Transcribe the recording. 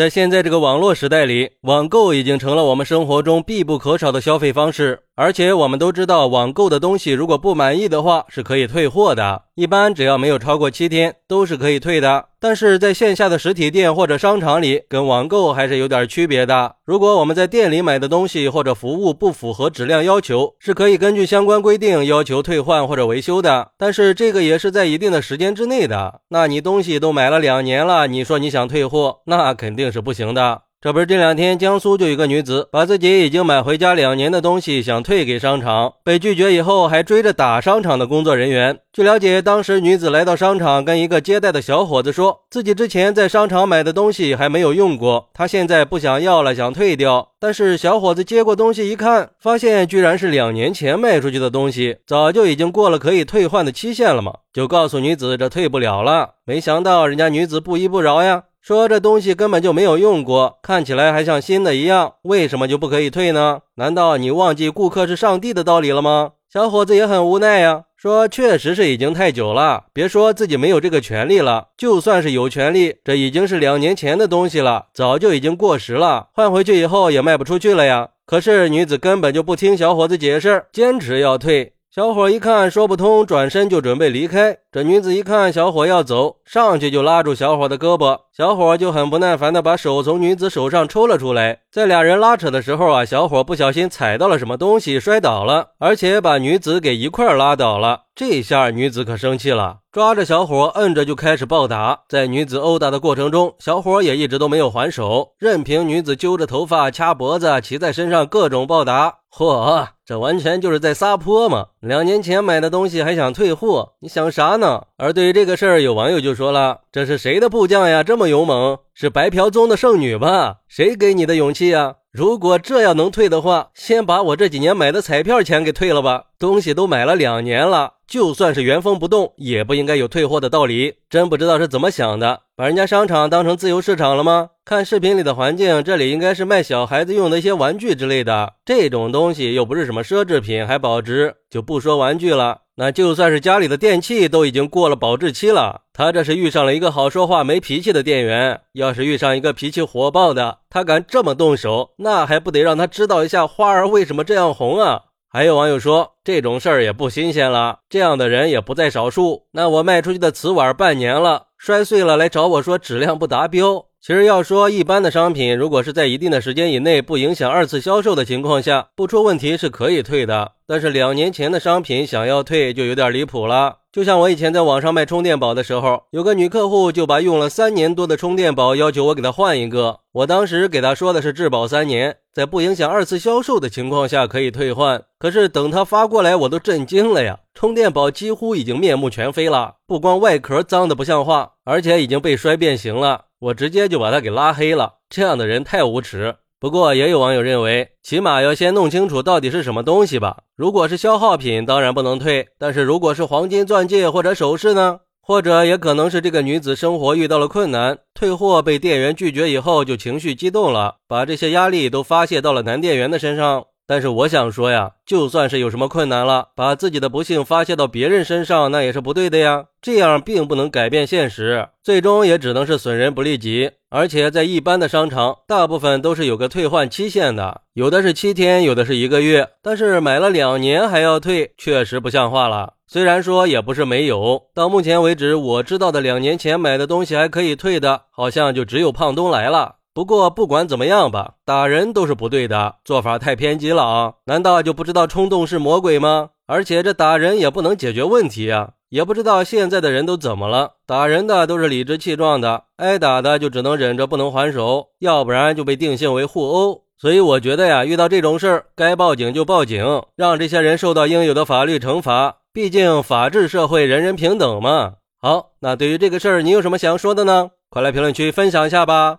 在现在这个网络时代里，网购已经成了我们生活中必不可少的消费方式。而且我们都知道，网购的东西如果不满意的话，是可以退货的。一般只要没有超过七天，都是可以退的。但是在线下的实体店或者商场里，跟网购还是有点区别的。如果我们在店里买的东西或者服务不符合质量要求，是可以根据相关规定要求退换或者维修的。但是这个也是在一定的时间之内的。那你东西都买了两年了，你说你想退货，那肯定是不行的。这不是这两天江苏就有个女子把自己已经买回家两年的东西想退给商场，被拒绝以后还追着打商场的工作人员。据了解，当时女子来到商场，跟一个接待的小伙子说自己之前在商场买的东西还没有用过，她现在不想要了，想退掉。但是小伙子接过东西一看，发现居然是两年前卖出去的东西，早就已经过了可以退换的期限了嘛，就告诉女子这退不了了。没想到人家女子不依不饶呀。说这东西根本就没有用过，看起来还像新的一样，为什么就不可以退呢？难道你忘记顾客是上帝的道理了吗？小伙子也很无奈呀，说确实是已经太久了，别说自己没有这个权利了，就算是有权利，这已经是两年前的东西了，早就已经过时了，换回去以后也卖不出去了呀。可是女子根本就不听小伙子解释，坚持要退。小伙一看说不通，转身就准备离开。这女子一看小伙要走，上去就拉住小伙的胳膊。小伙就很不耐烦的把手从女子手上抽了出来。在俩人拉扯的时候啊，小伙不小心踩到了什么东西，摔倒了，而且把女子给一块拉倒了。这下女子可生气了，抓着小伙摁着就开始暴打。在女子殴打的过程中，小伙也一直都没有还手，任凭女子揪着头发、掐脖子、骑在身上各种暴打。嚯，这完全就是在撒泼嘛！两年前买的东西还想退货，你想啥呢？而对于这个事儿，有网友就说了：“这是谁的部将呀？这么勇猛，是白嫖宗的圣女吧？谁给你的勇气呀？如果这要能退的话，先把我这几年买的彩票钱给退了吧。东西都买了两年了。”就算是原封不动，也不应该有退货的道理。真不知道是怎么想的，把人家商场当成自由市场了吗？看视频里的环境，这里应该是卖小孩子用的一些玩具之类的。这种东西又不是什么奢侈品，还保值，就不说玩具了。那就算是家里的电器都已经过了保质期了，他这是遇上了一个好说话没脾气的店员。要是遇上一个脾气火爆的，他敢这么动手，那还不得让他知道一下花儿为什么这样红啊？还有网友说，这种事儿也不新鲜了，这样的人也不在少数。那我卖出去的瓷碗半年了，摔碎了来找我说质量不达标。其实要说一般的商品，如果是在一定的时间以内不影响二次销售的情况下，不出问题是可以退的。但是两年前的商品想要退就有点离谱了。就像我以前在网上卖充电宝的时候，有个女客户就把用了三年多的充电宝要求我给她换一个。我当时给她说的是质保三年，在不影响二次销售的情况下可以退换。可是等她发过来，我都震惊了呀！充电宝几乎已经面目全非了，不光外壳脏的不像话，而且已经被摔变形了。我直接就把他给拉黑了，这样的人太无耻。不过也有网友认为，起码要先弄清楚到底是什么东西吧。如果是消耗品，当然不能退；但是如果是黄金钻戒或者首饰呢？或者也可能是这个女子生活遇到了困难，退货被店员拒绝以后就情绪激动了，把这些压力都发泄到了男店员的身上。但是我想说呀，就算是有什么困难了，把自己的不幸发泄到别人身上，那也是不对的呀。这样并不能改变现实，最终也只能是损人不利己。而且在一般的商场，大部分都是有个退换期限的，有的是七天，有的是一个月。但是买了两年还要退，确实不像话了。虽然说也不是没有，到目前为止我知道的两年前买的东西还可以退的，好像就只有胖东来了。不过不管怎么样吧，打人都是不对的，做法太偏激了啊！难道就不知道冲动是魔鬼吗？而且这打人也不能解决问题啊！也不知道现在的人都怎么了，打人的都是理直气壮的，挨打的就只能忍着不能还手，要不然就被定性为互殴。所以我觉得呀，遇到这种事儿，该报警就报警，让这些人受到应有的法律惩罚。毕竟法治社会，人人平等嘛。好，那对于这个事儿，你有什么想说的呢？快来评论区分享一下吧！